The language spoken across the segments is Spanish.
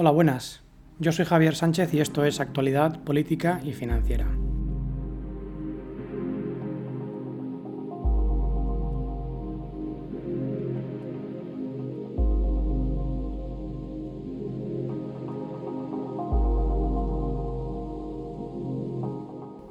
Hola, buenas. Yo soy Javier Sánchez y esto es Actualidad Política y Financiera.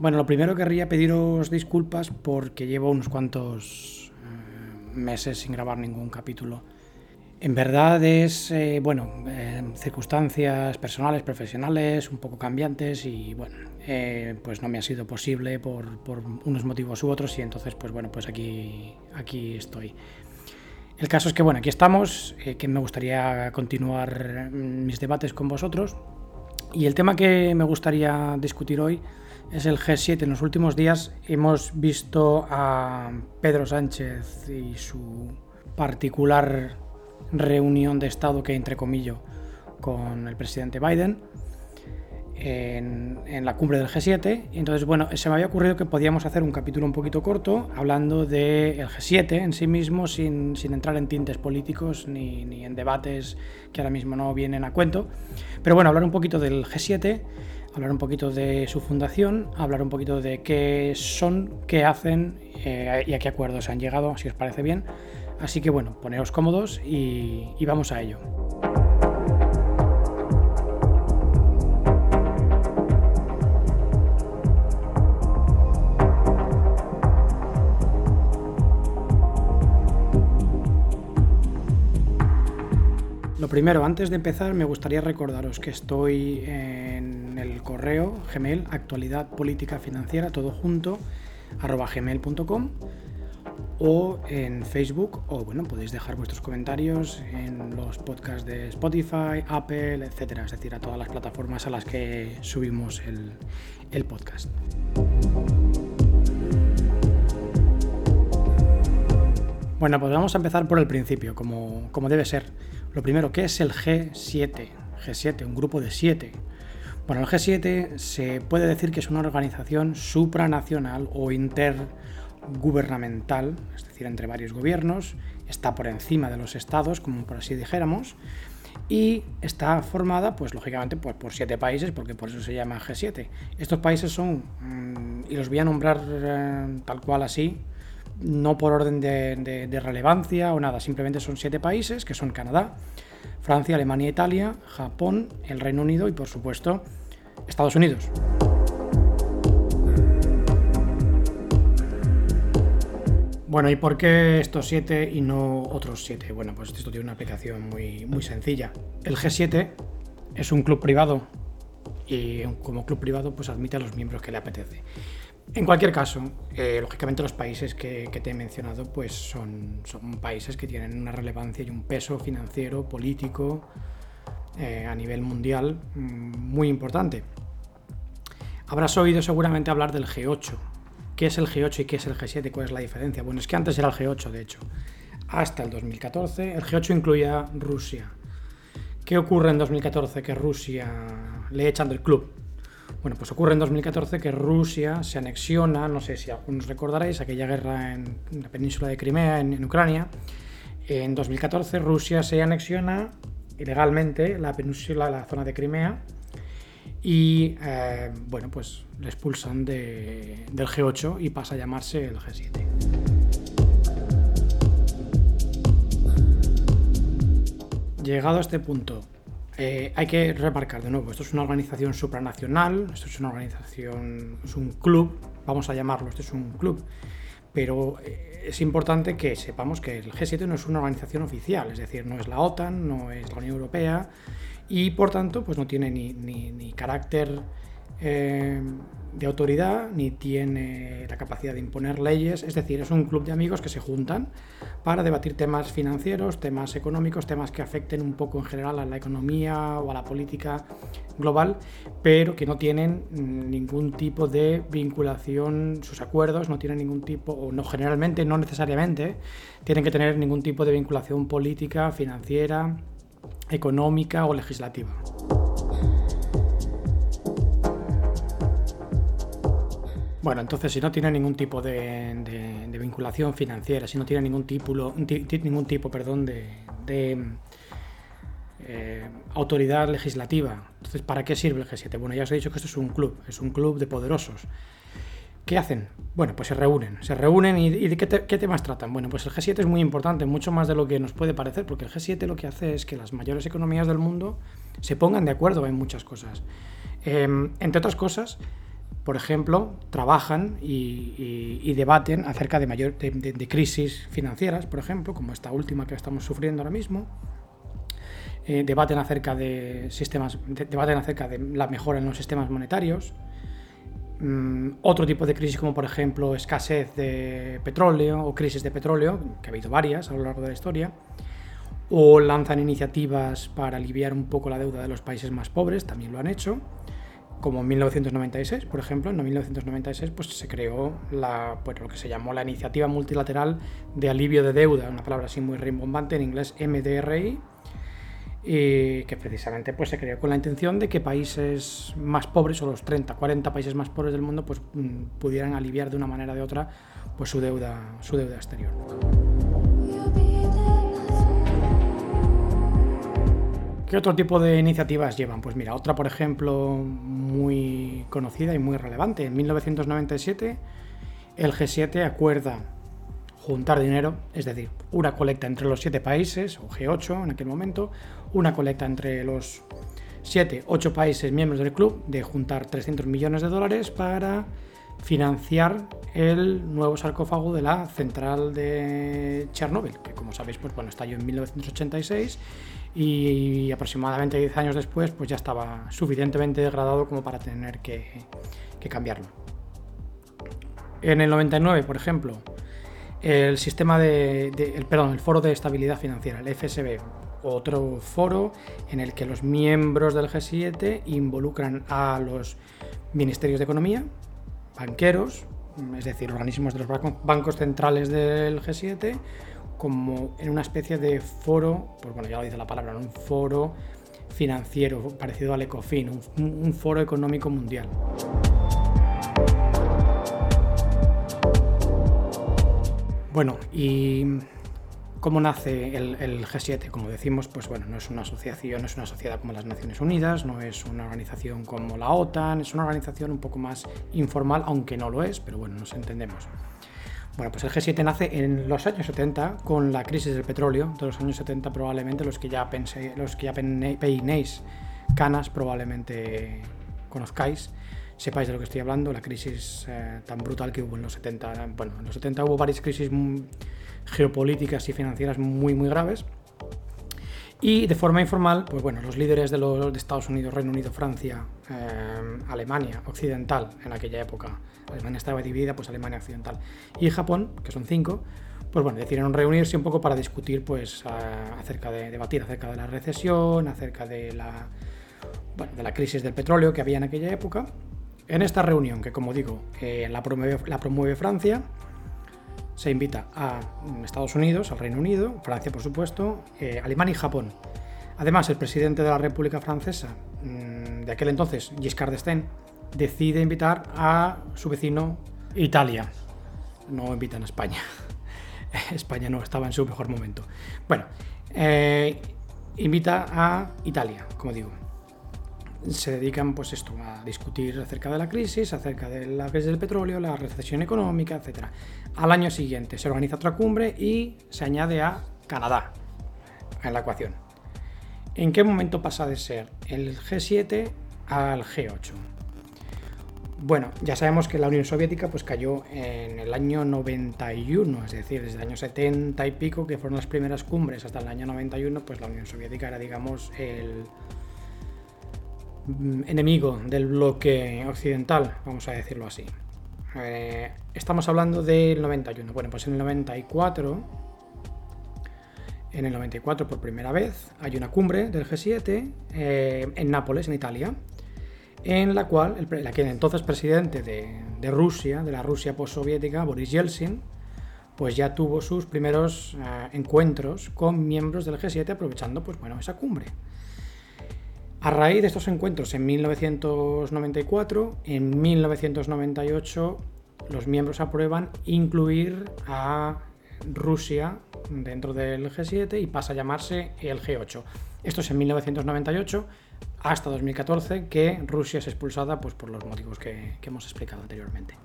Bueno, lo primero querría pediros disculpas porque llevo unos cuantos eh, meses sin grabar ningún capítulo. En verdad es, eh, bueno, eh, circunstancias personales, profesionales, un poco cambiantes y, bueno, eh, pues no me ha sido posible por, unos motivos u otros y entonces, pues bueno, pues aquí, aquí estoy. El caso es que, bueno, aquí estamos, que me gustaría continuar mis debates con vosotros y el tema que me gustaría discutir hoy es el G7. En los últimos días hemos visto a Pedro Sánchez y su particular reunión de Estado que entrecomillo con el presidente Biden en, la cumbre del G7. Y entonces, bueno, se me había ocurrido que podíamos hacer un capítulo un poquito corto hablando del G7 en sí mismo, sin, sin entrar en tintes políticos ni, ni, en debates que ahora mismo no vienen a cuento. Pero bueno, hablar un poquito del G7, hablar un poquito de su fundación, hablar un poquito de qué son, qué hacen eh, y a qué acuerdos han llegado, si os parece bien. Así que bueno, poneos cómodos y, y vamos a ello. Lo primero, antes de empezar, me gustaría recordaros que estoy en el correo Gmail, actualidad política financiera, todo junto, arroba gmail.com o en Facebook o bueno, podéis dejar vuestros comentarios en los podcasts de Spotify, Apple, etcétera, es decir, a todas las plataformas a las que subimos el, podcast. Bueno, pues vamos a empezar por el principio, como, como debe ser. Lo primero, ¿qué es el G7? G7, un grupo de siete. Bueno, el G7 se puede decir que es una organización supranacional o inter gubernamental, es decir, entre varios gobiernos, está por encima de los estados, como por así dijéramos, y está formada, pues lógicamente, pues, por siete países, porque por eso se llama G7. Estos países son, mmm, y los voy a nombrar eh, tal cual así, no por orden de, de, de, relevancia o nada, simplemente son siete países, que son Canadá, Francia, Alemania, Italia, Japón, el Reino Unido y, por supuesto, Estados Unidos. Bueno, ¿y por qué estos siete y no otros siete? Bueno, pues esto tiene una aplicación muy, muy sencilla. El G7 es un club privado y como club privado pues admite a los miembros que le apetece. En cualquier caso, eh, lógicamente los países que, te he mencionado pues son, son países que tienen una relevancia y un peso financiero, político eh, a nivel mundial mm, muy importante. Habrás oído seguramente hablar del G8, ¿Qué es el G8 y qué es el G7? ¿Cuál es la diferencia? Bueno, es que antes era el G8, de hecho. Hasta el 2014, el G8 incluía Rusia. ¿Qué ocurre en 2014 que Rusia le echan del club? Bueno, pues ocurre en 2014 que Rusia se anexiona, no sé si algunos recordaréis, aquella guerra en la península de Crimea, en, Ucrania. En 2014 Rusia se anexiona ilegalmente la península, la zona de Crimea, y eh, bueno, pues le expulsan de, del G8 y pasa a llamarse el G7. Llegado a este punto, eh, hay que remarcar de nuevo, esto es una organización supranacional, esto es una organización, es un club, vamos a llamarlo, esto es un club, pero eh, es importante que sepamos que el G7 no es una organización oficial, es decir, no es la OTAN, no es la Unión Europea, y por tanto pues no tiene ni, ni, ni carácter eh, de autoridad ni tiene la capacidad de imponer leyes, es decir, es un club de amigos que se juntan para debatir temas financieros, temas económicos, temas que afecten un poco en general a la economía o a la política global, pero que no tienen ningún tipo de vinculación, sus acuerdos no tienen ningún tipo, o no generalmente, no necesariamente, tienen que tener ningún tipo de vinculación política, financiera, económica o legislativa. Bueno, entonces si no tiene ningún tipo de, de, vinculación financiera, si no tiene ningún tipo, ningún tipo perdón, de, de eh, autoridad legislativa. Entonces, ¿para qué sirve el G7? Bueno, ya os he dicho que esto es un club, es un club de poderosos. ¿Qué hacen? Bueno, pues se reúnen. Se reúnen y, ¿de qué, temas tratan? Bueno, pues el G7 es muy importante, mucho más de lo que nos puede parecer, porque el G7 lo que hace es que las mayores economías del mundo se pongan de acuerdo en muchas cosas. Em, entre otras cosas, por ejemplo, trabajan y, debaten acerca de, mayor, crisis financieras, por ejemplo, como esta última que estamos sufriendo ahora mismo. Eh, debaten acerca de sistemas, debaten acerca de la mejora en los sistemas monetarios. Mm, otro tipo de crisis como por ejemplo escasez de petróleo o crisis de petróleo, que ha habido varias a lo largo de la historia, o lanzan iniciativas para aliviar un poco la deuda de los países más pobres, también lo han hecho, como en 1996, por ejemplo, en 1996 pues, se creó la, pues, lo que se llamó la Iniciativa Multilateral de Alivio de Deuda, una palabra así muy rimbombante en inglés MDRI, y que precisamente pues, se creó con la intención de que países más pobres, o los 30, 40 países más pobres del mundo, pues, mm, pudieran aliviar de una manera o de otra pues, su, deuda, su deuda exterior. ¿Qué otro tipo de iniciativas llevan? Pues mira, otra por ejemplo muy conocida y muy relevante. En 1997 el G7 acuerda juntar dinero, es decir, una colecta entre los siete países, o G8 en aquel momento, una colecta entre los siete, ocho países miembros del club de juntar 300 millones de dólares para financiar el nuevo sarcófago de la central de Chernóbil, que como sabéis, pues bueno, estalló en 1986 y aproximadamente 10 años después, pues ya estaba suficientemente degradado como para tener que, cambiarlo. En el 99, por ejemplo, el sistema de, el, perdón, el foro de estabilidad financiera, el FSB, otro foro en el que los miembros del G7 involucran a los ministerios de economía, banqueros, es decir, organismos de los bancos centrales del G7, como en una especie de foro, pues bueno, ya lo dice la palabra, un foro financiero parecido al ECOFIN, un foro económico mundial. Bueno, y cómo nace el, G7, como decimos, pues bueno, no es una asociación, no es una sociedad como las Naciones Unidas, no es una organización como la OTAN, es una organización un poco más informal, aunque no lo es, pero bueno, nos entendemos. Bueno, pues el G7 nace en los años 70 con la crisis del petróleo, de los años 70 probablemente los que ya pensé, los que ya peinéis canas probablemente conozcáis sepáis de lo que estoy hablando, la crisis eh, tan brutal que hubo en los 70. Bueno, en los 70 hubo varias crisis geopolíticas y financieras muy, muy graves. Y de forma informal, pues bueno, los líderes de, los, de Estados Unidos, Reino Unido, Francia, eh, Alemania Occidental en aquella época, Alemania estaba dividida, pues Alemania Occidental, y Japón, que son cinco, pues bueno, decidieron reunirse un poco para discutir, pues, acerca de, debatir acerca de la recesión, acerca de la, bueno, de la crisis del petróleo que había en aquella época, en esta reunión, que como digo, la, promueve, Francia, se invita a Estados Unidos, al Reino Unido, Francia por supuesto, eh, Alemania y Japón. Además, el presidente de la República Francesa mm, de aquel entonces, Giscard d'Estaing, decide invitar a su vecino Italia. No invitan a España. España no estaba en su mejor momento. Bueno, eh, invita a Italia, como digo se dedican pues esto, a discutir acerca de la crisis, acerca de la crisis del petróleo, la recesión económica, etc. Al año siguiente se organiza otra cumbre y se añade a Canadá en la ecuación. ¿En qué momento pasa de ser el G7 al G8? Bueno, ya sabemos que la Unión Soviética pues cayó en el año 91, es decir, desde el año 70 y pico, que fueron las primeras cumbres, hasta el año 91, pues la Unión Soviética era, digamos, el, enemigo del bloque occidental, vamos a decirlo así. Eh, estamos hablando del 91. Bueno, pues en el 94, en el 94 por primera vez, hay una cumbre del G7 eh, en Nápoles, en Italia, en la cual el, aquel entonces presidente de, Rusia, de la Rusia postsoviética, Boris Yeltsin, pues ya tuvo sus primeros eh, encuentros con miembros del G7 aprovechando pues bueno, esa cumbre. A raíz de estos encuentros en 1994, en 1998 los miembros aprueban incluir a Rusia dentro del G7 y pasa a llamarse el G8. Esto es en 1998 hasta 2014 que Rusia es expulsada pues, por los motivos que, que hemos explicado anteriormente.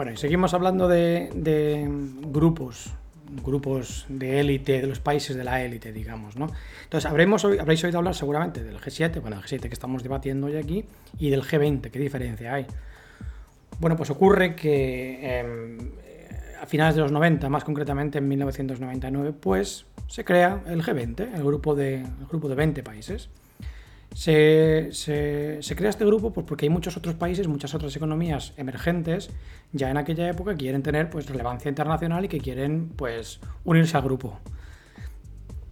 Bueno, y seguimos hablando de, grupos, grupos de élite, de los países de la élite, digamos, ¿no? Entonces, habremos, habréis oído hablar seguramente del G7, bueno, el G7 que estamos debatiendo hoy aquí, y del G20, ¿qué diferencia hay? Bueno, pues ocurre que em, a finales de los 90, más concretamente en 1999, pues se crea el G20, el grupo de, el grupo de 20 países. Se, crea este grupo pues, porque hay muchos otros países, muchas otras economías emergentes ya en aquella época quieren tener pues, relevancia internacional y que quieren pues, unirse al grupo.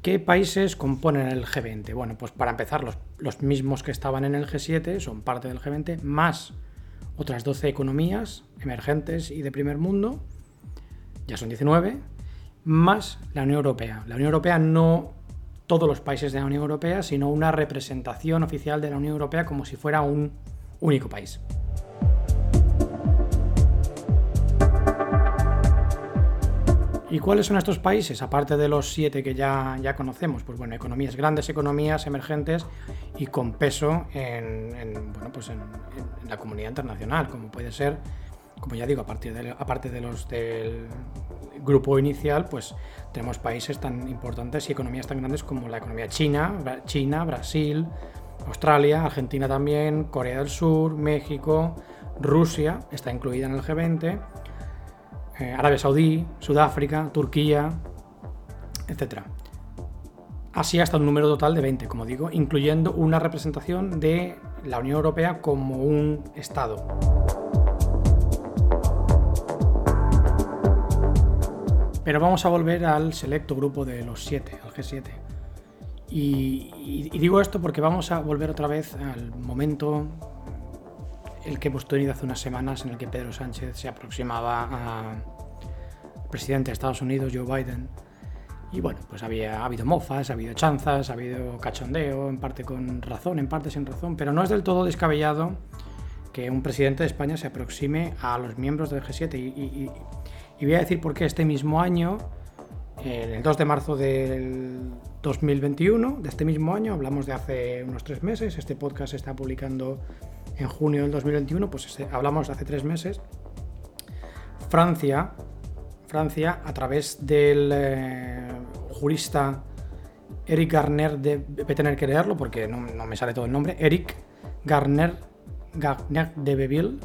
¿Qué países componen el G20? Bueno, pues para empezar, los, los mismos que estaban en el G7 son parte del G20, más otras 12 economías emergentes y de primer mundo, ya son 19, más la Unión Europea. La Unión Europea no todos los países de la Unión Europea, sino una representación oficial de la Unión Europea como si fuera un único país. ¿Y cuáles son estos países? Aparte de los siete que ya, ya conocemos, pues bueno, economías, grandes economías emergentes y con peso en, bueno, pues en, la comunidad internacional, como puede ser, como ya digo, a partir de, aparte de los del grupo inicial, pues tenemos países tan importantes y economías tan grandes como la economía china, China, Brasil, Australia, Argentina también, Corea del Sur, México, Rusia, está incluida en el G20, eh, Arabia Saudí, Sudáfrica, Turquía, etc. Así hasta un número total de 20, como digo, incluyendo una representación de la Unión Europea como un Estado. Pero vamos a volver al selecto grupo de los siete, al G7. Y, digo esto porque vamos a volver otra vez al momento el que hemos tenido hace unas semanas en el que Pedro Sánchez se aproximaba al presidente de Estados Unidos, Joe Biden. Y bueno, pues había ha habido mofas, ha habido chanzas, ha habido cachondeo, en parte con razón, en parte sin razón, pero no es del todo descabellado que un presidente de España se aproxime a los miembros del G7 y, y voy a decir por qué este mismo año, el 2 de marzo del 2021, de este mismo año, hablamos de hace unos tres meses, este podcast se está publicando en junio del 2021, pues este, hablamos de hace tres meses, Francia, Francia a través del eh, jurista Eric Garner, de, voy a tener que leerlo porque no, me sale todo el nombre, Eric Garner, Garner de Beville,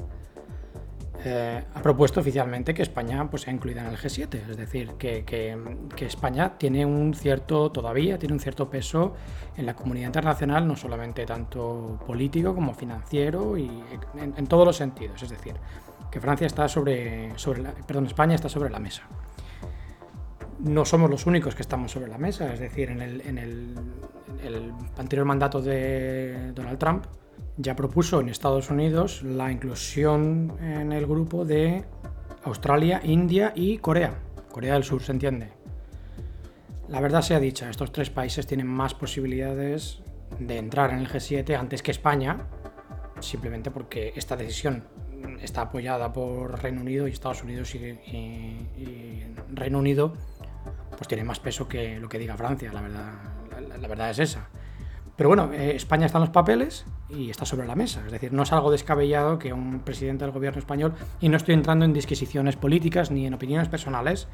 eh, ha propuesto oficialmente que España pues, sea incluida en el G7, es decir, que, España tiene un cierto, todavía tiene un cierto peso en la comunidad internacional, no solamente tanto político como financiero y en, todos los sentidos, es decir, que Francia está sobre, sobre perdón, España está sobre la mesa. No somos los únicos que estamos sobre la mesa, es decir, en el, en el anterior mandato de Donald Trump, ya propuso en Estados Unidos la inclusión en el grupo de Australia, India y Corea. Corea del Sur, se entiende. La verdad sea dicha, estos tres países tienen más posibilidades de entrar en el G7 antes que España, simplemente porque esta decisión está apoyada por Reino Unido y Estados Unidos y, Reino Unido pues tiene más peso que lo que diga Francia, la verdad, la verdad es esa. Pero bueno, eh, España está en los papeles y está sobre la mesa. Es decir, no es algo descabellado que un presidente del gobierno español, y no estoy entrando en disquisiciones políticas ni en opiniones personales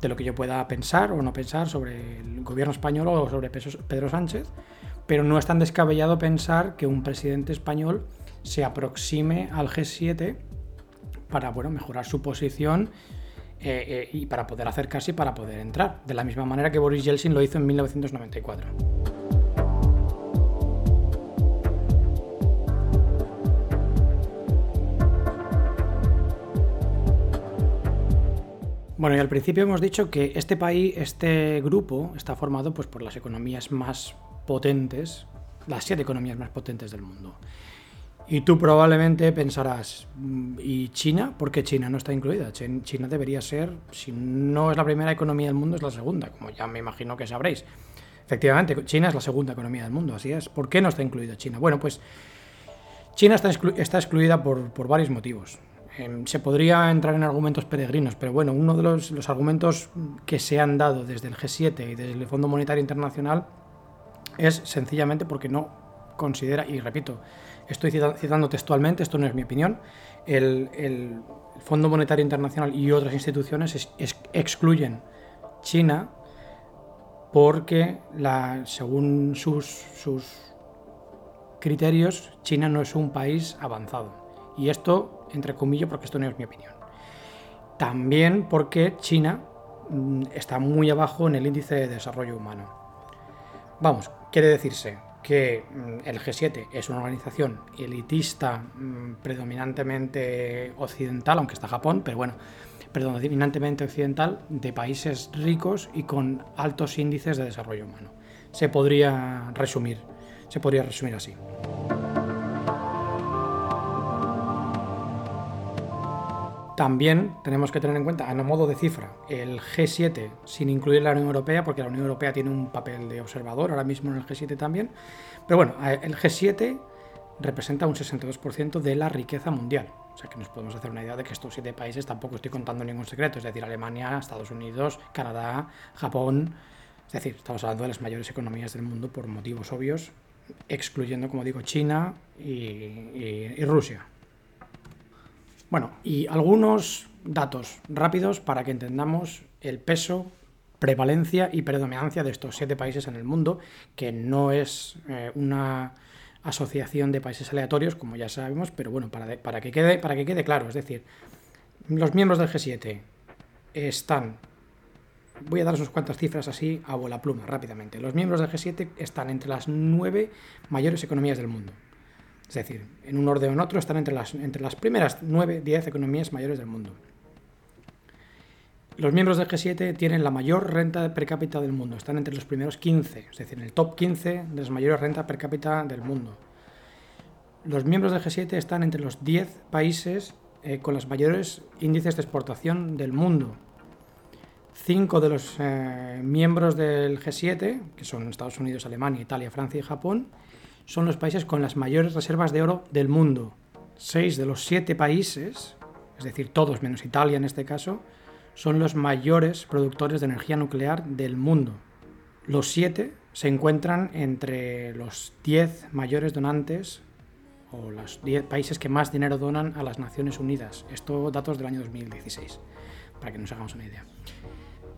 de lo que yo pueda pensar o no pensar sobre el gobierno español o sobre Pedro Sánchez, pero no es tan descabellado pensar que un presidente español se aproxime al G7 para bueno, mejorar su posición eh, eh, y para poder acercarse y para poder entrar, de la misma manera que Boris Yeltsin lo hizo en 1994. Bueno, y al principio hemos dicho que este país, este grupo, está formado pues, por las economías más potentes, las siete economías más potentes del mundo. Y tú probablemente pensarás, mm, ¿y China? ¿Por qué China no está incluida? China debería ser, si no es la primera economía del mundo, es la segunda, como ya me imagino que sabréis. Efectivamente, China es la segunda economía del mundo, así es. ¿Por qué no está incluida China? Bueno, pues China está, excluida por, varios motivos. Em, se podría entrar en argumentos peregrinos, pero bueno, uno de los, argumentos que se han dado desde el G7 y desde el Fondo Monetario Internacional es sencillamente porque no considera, y repito, estoy citando textualmente, esto no es mi opinión, el, el Fondo Monetario Internacional y otras instituciones excluyen China porque según sus, sus criterios, China no es un país avanzado. Y esto, entre comillas, porque esto no es mi opinión. También porque China mm, está muy abajo en el índice de desarrollo humano. Vamos, quiere decirse que mm, el G7 es una organización elitista mm, predominantemente occidental, aunque está Japón, pero bueno, predominantemente occidental, de países ricos y con altos índices de desarrollo humano. Se podría resumir, se podría resumir así. También tenemos que tener en cuenta, a modo de cifra, el G7 sin incluir la Unión Europea, porque la Unión Europea tiene un papel de observador ahora mismo en el G7 también. Pero bueno, el G7 representa un 62% de la riqueza mundial. O sea que nos podemos hacer una idea de que estos siete países tampoco estoy contando ningún secreto, es decir, Alemania, Estados Unidos, Canadá, Japón, es decir, estamos hablando de las mayores economías del mundo por motivos obvios, excluyendo, como digo, China y, Rusia. Bueno, y algunos datos rápidos para que entendamos el peso, prevalencia y predominancia de estos siete países en el mundo, que no es eh, una asociación de países aleatorios, como ya sabemos, pero bueno, para, para, que, quede, para que quede claro, es decir, los miembros del G7 están, voy a dar unas cuantas cifras así a bola pluma rápidamente, los miembros del G7 están entre las nueve mayores economías del mundo. Es decir, en un orden o en otro están entre las, entre las primeras 9, 10 economías mayores del mundo. Los miembros del G7 tienen la mayor renta per cápita del mundo, están entre los primeros 15, es decir, en el top 15 de las mayores rentas per cápita del mundo. Los miembros del G7 están entre los 10 países eh, con los mayores índices de exportación del mundo. Cinco de los eh, miembros del G7, que son Estados Unidos, Alemania, Italia, Francia y Japón, son los países con las mayores reservas de oro del mundo. Seis de los siete países, es decir, todos menos Italia en este caso, son los mayores productores de energía nuclear del mundo. Los siete se encuentran entre los diez mayores donantes o los diez países que más dinero donan a las Naciones Unidas. Esto datos del año 2016, para que nos hagamos una idea.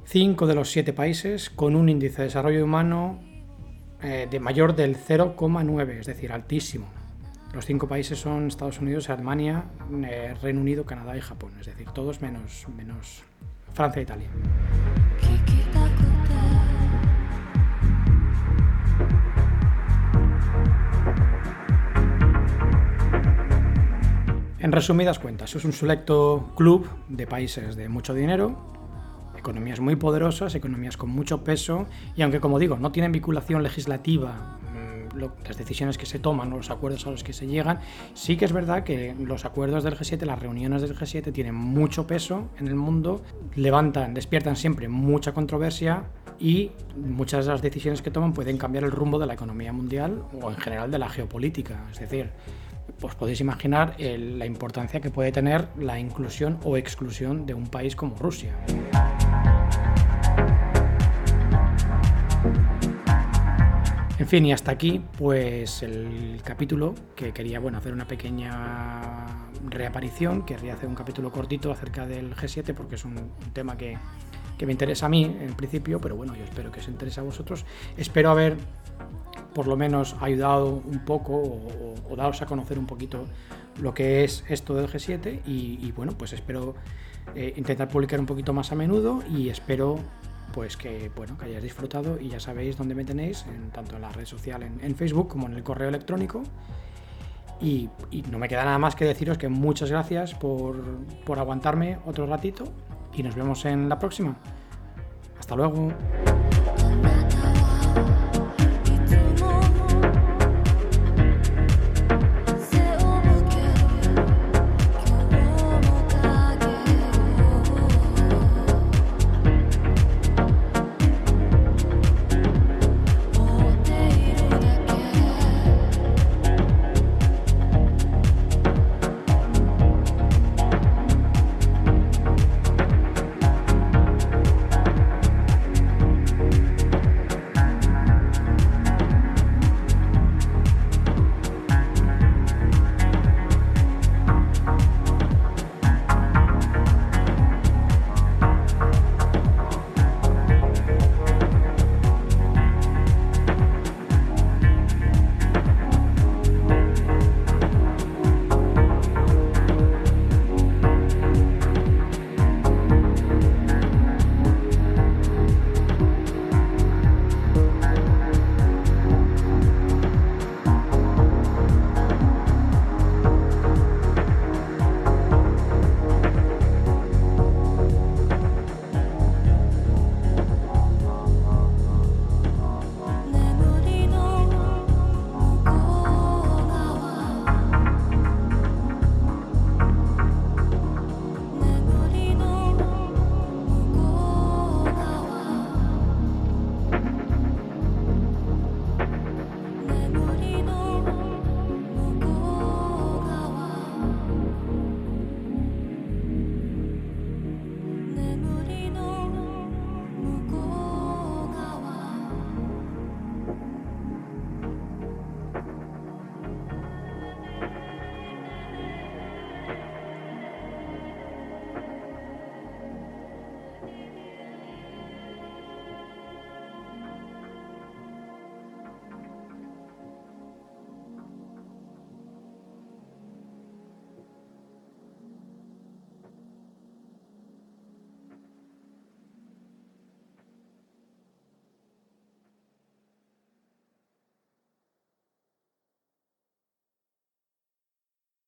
Cinco de los siete países con un índice de desarrollo humano eh, de mayor del 0,9, es decir, altísimo. Los cinco países son Estados Unidos, Alemania, eh, Reino Unido, Canadá y Japón, es decir, todos menos, menos Francia e Italia. En resumidas cuentas, es un selecto club de países de mucho dinero, economías muy poderosas, economías con mucho peso, y aunque como digo, no tienen vinculación legislativa las decisiones que se toman o los acuerdos a los que se llegan, sí que es verdad que los acuerdos del G7, las reuniones del G7 tienen mucho peso en el mundo, levantan, despiertan siempre mucha controversia y muchas de las decisiones que toman pueden cambiar el rumbo de la economía mundial o en general de la geopolítica. Es decir, pues podéis imaginar la importancia que puede tener la inclusión o exclusión de un país como Rusia. Fin, y hasta aquí, pues el capítulo que quería, bueno, hacer una pequeña reaparición, querría hacer un capítulo cortito acerca del G7 porque es un, tema que, me interesa a mí en principio, pero bueno, yo espero que os interese a vosotros. Espero haber por lo menos ayudado un poco o, o, daros a conocer un poquito lo que es esto del G7 y, bueno, pues espero eh, intentar publicar un poquito más a menudo y espero pues que bueno que hayáis disfrutado y ya sabéis dónde me tenéis, en, tanto en la red social en, Facebook como en el correo electrónico. Y, no me queda nada más que deciros que muchas gracias por, por aguantarme otro ratito y nos vemos en la próxima. Hasta luego.